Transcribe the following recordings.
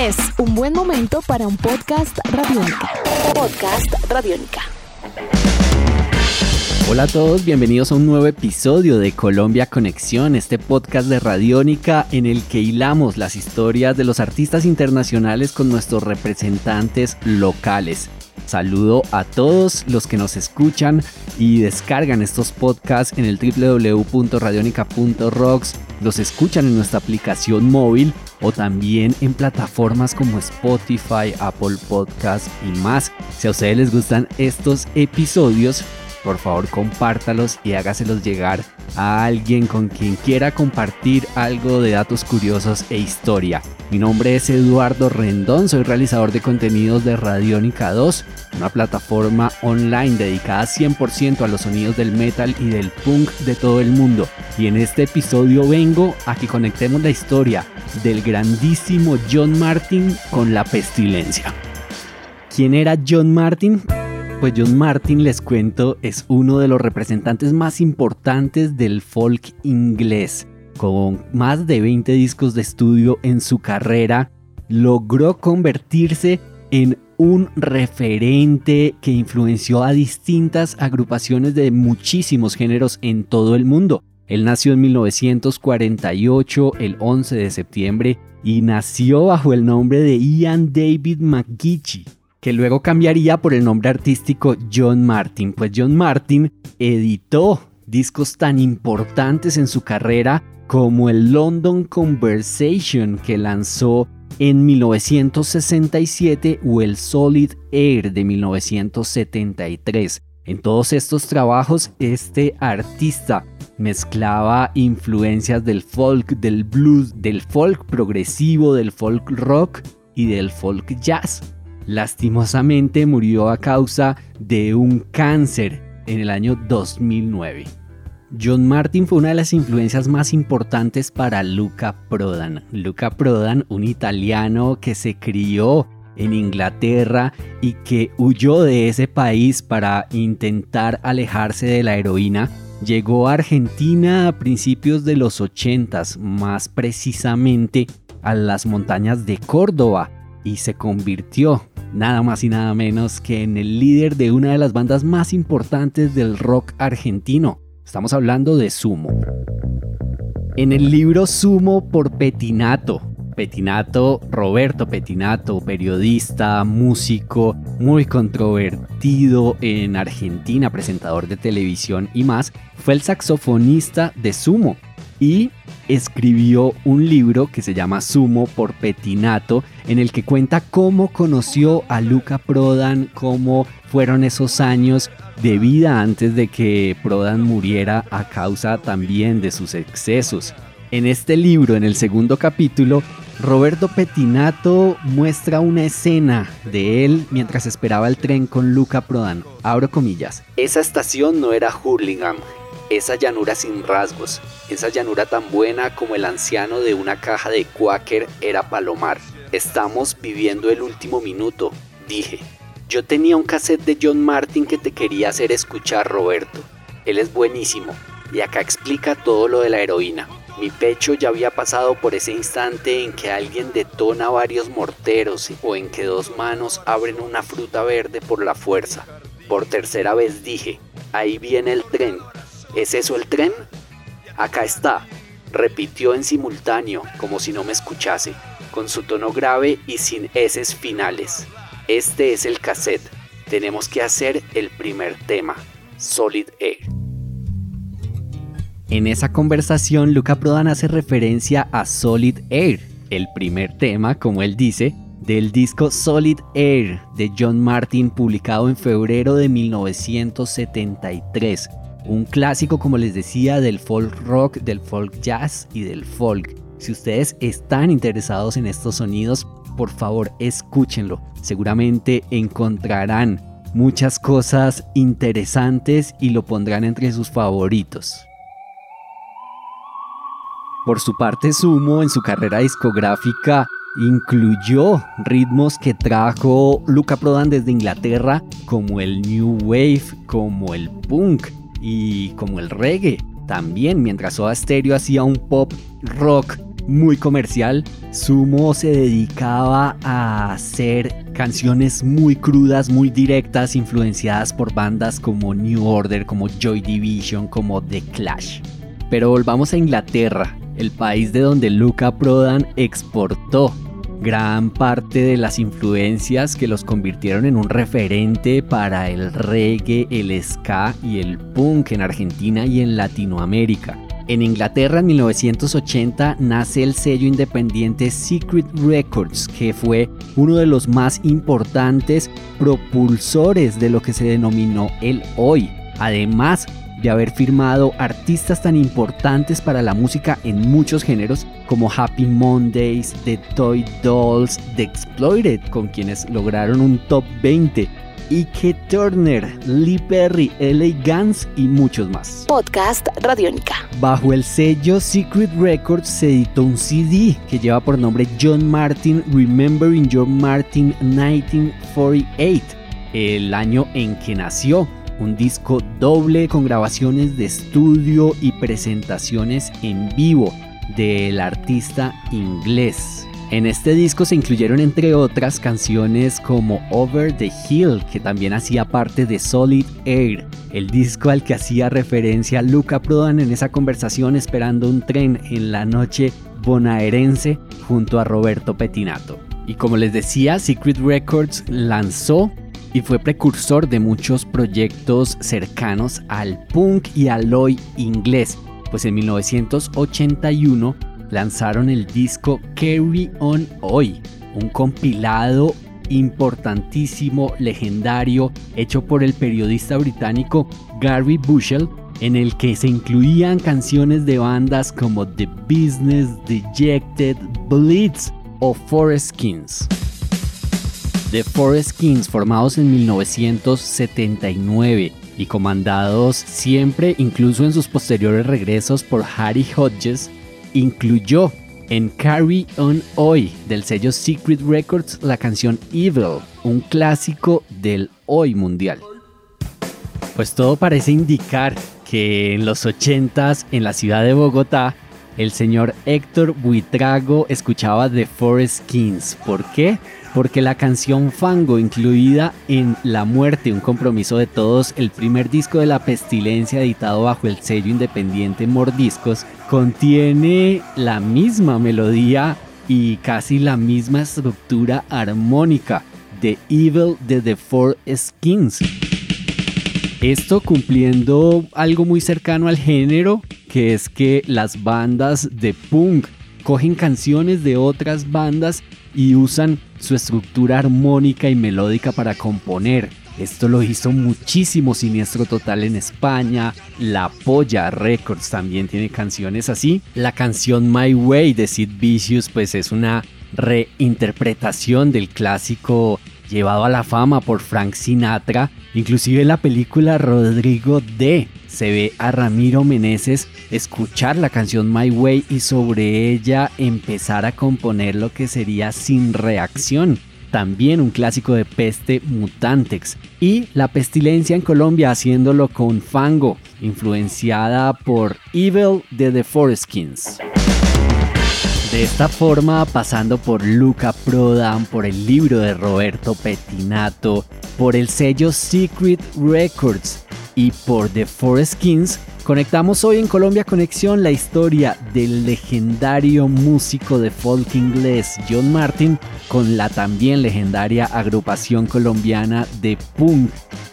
Es un buen momento para un podcast radiónica. Podcast radiónica. Hola a todos, bienvenidos a un nuevo episodio de Colombia Conexión, este podcast de Radiónica en el que hilamos las historias de los artistas internacionales con nuestros representantes locales. Saludo a todos los que nos escuchan y descargan estos podcasts en el www.radionica.rocks, los escuchan en nuestra aplicación móvil o también en plataformas como Spotify, Apple Podcasts y más. Si a ustedes les gustan estos episodios, por favor compártalos y hágaselos llegar a alguien con quien quiera compartir algo de datos curiosos e historia. Mi nombre es Eduardo Rendón, soy realizador de contenidos de Radiónica 2, una plataforma online dedicada 100% a los sonidos del metal y del punk de todo el mundo. Y en este episodio vengo a que conectemos la historia del grandísimo John Martin con la pestilencia. ¿Quién era John Martin? Pues John Martin, les cuento, es uno de los representantes más importantes del folk inglés. Con más de 20 discos de estudio en su carrera, logró convertirse en un referente que influenció a distintas agrupaciones de muchísimos géneros en todo el mundo. Él nació en 1948, el 11 de septiembre, y nació bajo el nombre de Ian David McGeechee que luego cambiaría por el nombre artístico John Martin, pues John Martin editó discos tan importantes en su carrera como el London Conversation que lanzó en 1967 o el Solid Air de 1973. En todos estos trabajos este artista mezclaba influencias del folk, del blues, del folk progresivo, del folk rock y del folk jazz. Lastimosamente murió a causa de un cáncer en el año 2009. John Martin fue una de las influencias más importantes para Luca Prodan. Luca Prodan, un italiano que se crió en Inglaterra y que huyó de ese país para intentar alejarse de la heroína, llegó a Argentina a principios de los 80, más precisamente a las montañas de Córdoba, y se convirtió nada más y nada menos que en el líder de una de las bandas más importantes del rock argentino. Estamos hablando de Sumo. En el libro Sumo por Petinato, Petinato, Roberto Petinato, periodista, músico, muy controvertido en Argentina, presentador de televisión y más, fue el saxofonista de Sumo y escribió un libro que se llama Sumo por Petinato, en el que cuenta cómo conoció a Luca Prodan, cómo fueron esos años de vida antes de que Prodan muriera a causa también de sus excesos. En este libro, en el segundo capítulo, Roberto Petinato muestra una escena de él mientras esperaba el tren con Luca Prodan. Abro comillas. Esa estación no era Hurlingham, esa llanura sin rasgos, esa llanura tan buena como el anciano de una caja de Quaker era Palomar. Estamos viviendo el último minuto, dije. Yo tenía un cassette de John Martin que te quería hacer escuchar, Roberto. Él es buenísimo, y acá explica todo lo de la heroína. Mi pecho ya había pasado por ese instante en que alguien detona varios morteros o en que dos manos abren una fruta verde por la fuerza. Por tercera vez dije, ahí viene el tren, ¿Es eso el tren? Acá está, repitió en simultáneo, como si no me escuchase, con su tono grave y sin eses finales. Este es el cassette. Tenemos que hacer el primer tema, Solid Air. En esa conversación, Luca Prodan hace referencia a Solid Air, el primer tema, como él dice, del disco Solid Air de John Martin publicado en febrero de 1973 un clásico, como les decía, del folk rock, del folk jazz y del folk. Si ustedes están interesados en estos sonidos, por favor escúchenlo. Seguramente encontrarán muchas cosas interesantes y lo pondrán entre sus favoritos. Por su parte, Sumo en su carrera discográfica incluyó ritmos que trajo Luca Prodan desde Inglaterra, como el New Wave, como el punk, y como el reggae. También mientras Soda Stereo hacía un pop rock muy comercial. Sumo se dedicaba a hacer canciones muy crudas, muy directas, influenciadas por bandas como New Order, como Joy Division, como The Clash. Pero volvamos a Inglaterra, el país de donde Luca Prodan exportó gran parte de las influencias que los convirtieron en un referente para el reggae, el ska y el punk en Argentina y en Latinoamérica. En Inglaterra en 1980 nace el sello independiente Secret Records, que fue uno de los más importantes propulsores de lo que se denominó el hoy. Además, de haber firmado artistas tan importantes para la música en muchos géneros como Happy Mondays, The Toy Dolls, The Exploited, con quienes lograron un top 20, Ike Turner, Lee Perry, L.A. Guns y muchos más. Podcast Radiónica. Bajo el sello Secret Records se editó un CD que lleva por nombre John Martin Remembering John Martin 1948, el año en que nació un disco doble con grabaciones de estudio y presentaciones en vivo del artista inglés. En este disco se incluyeron entre otras canciones como Over the Hill, que también hacía parte de Solid Air, el disco al que hacía referencia Luca Prodan en esa conversación esperando un tren en la noche bonaerense junto a Roberto Petinato. Y como les decía, Secret Records lanzó y fue precursor de muchos proyectos cercanos al punk y al hoy inglés, pues en 1981 lanzaron el disco Carry On Hoy, un compilado importantísimo, legendario, hecho por el periodista británico Gary Bushell, en el que se incluían canciones de bandas como The Business, Dejected, Blitz o Forest Kings. The Forest Kings, formados en 1979 y comandados siempre, incluso en sus posteriores regresos por Harry Hodges, incluyó en Carry On Hoy del sello Secret Records la canción Evil, un clásico del hoy mundial. Pues todo parece indicar que en los 80s en la ciudad de Bogotá el señor Héctor Buitrago escuchaba The Forest Kings. ¿Por qué? Porque la canción Fango, incluida en La Muerte, un compromiso de todos, el primer disco de la pestilencia editado bajo el sello independiente Mordiscos, contiene la misma melodía y casi la misma estructura armónica de Evil de The Four Skins. Esto cumpliendo algo muy cercano al género, que es que las bandas de punk cogen canciones de otras bandas y usan su estructura armónica y melódica para componer. Esto lo hizo muchísimo Siniestro Total en España. La Polla Records también tiene canciones así. La canción My Way de Sid Vicious pues es una reinterpretación del clásico llevado a la fama por Frank Sinatra. Inclusive la película Rodrigo D se ve a Ramiro Meneses escuchar la canción My Way y sobre ella empezar a componer lo que sería Sin Reacción, también un clásico de peste mutantex, y La Pestilencia en Colombia haciéndolo con Fango, influenciada por Evil de The Foreskins. De esta forma, pasando por Luca Prodan, por el libro de Roberto Petinato, por el sello Secret Records, y por The Forest Kings, conectamos hoy en Colombia Conexión la historia del legendario músico de folk inglés John Martin con la también legendaria agrupación colombiana de punk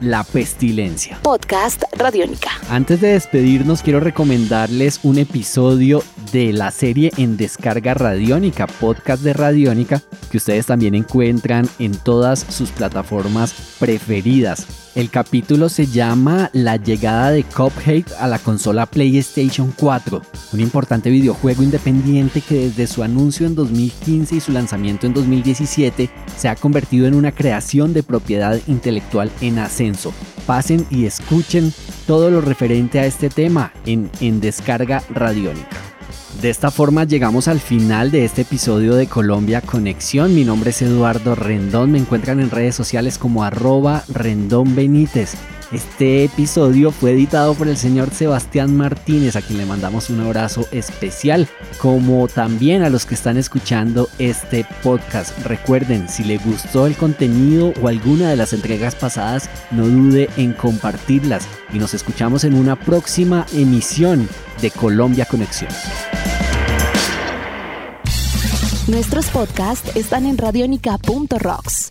La Pestilencia. Podcast Radiónica. Antes de despedirnos quiero recomendarles un episodio de la serie en descarga radiónica, podcast de radiónica, que ustedes también encuentran en todas sus plataformas preferidas. El capítulo se llama La llegada de Cuphead a la consola PlayStation 4, un importante videojuego independiente que desde su anuncio en 2015 y su lanzamiento en 2017 se ha convertido en una creación de propiedad intelectual en ascenso. Pasen y escuchen todo lo referente a este tema en, en descarga radiónica. De esta forma llegamos al final de este episodio de Colombia Conexión. Mi nombre es Eduardo Rendón. Me encuentran en redes sociales como arroba Rendón Benítez. Este episodio fue editado por el señor Sebastián Martínez, a quien le mandamos un abrazo especial, como también a los que están escuchando este podcast. Recuerden, si le gustó el contenido o alguna de las entregas pasadas, no dude en compartirlas y nos escuchamos en una próxima emisión de Colombia Conexión. Nuestros podcasts están en radionica.rocks,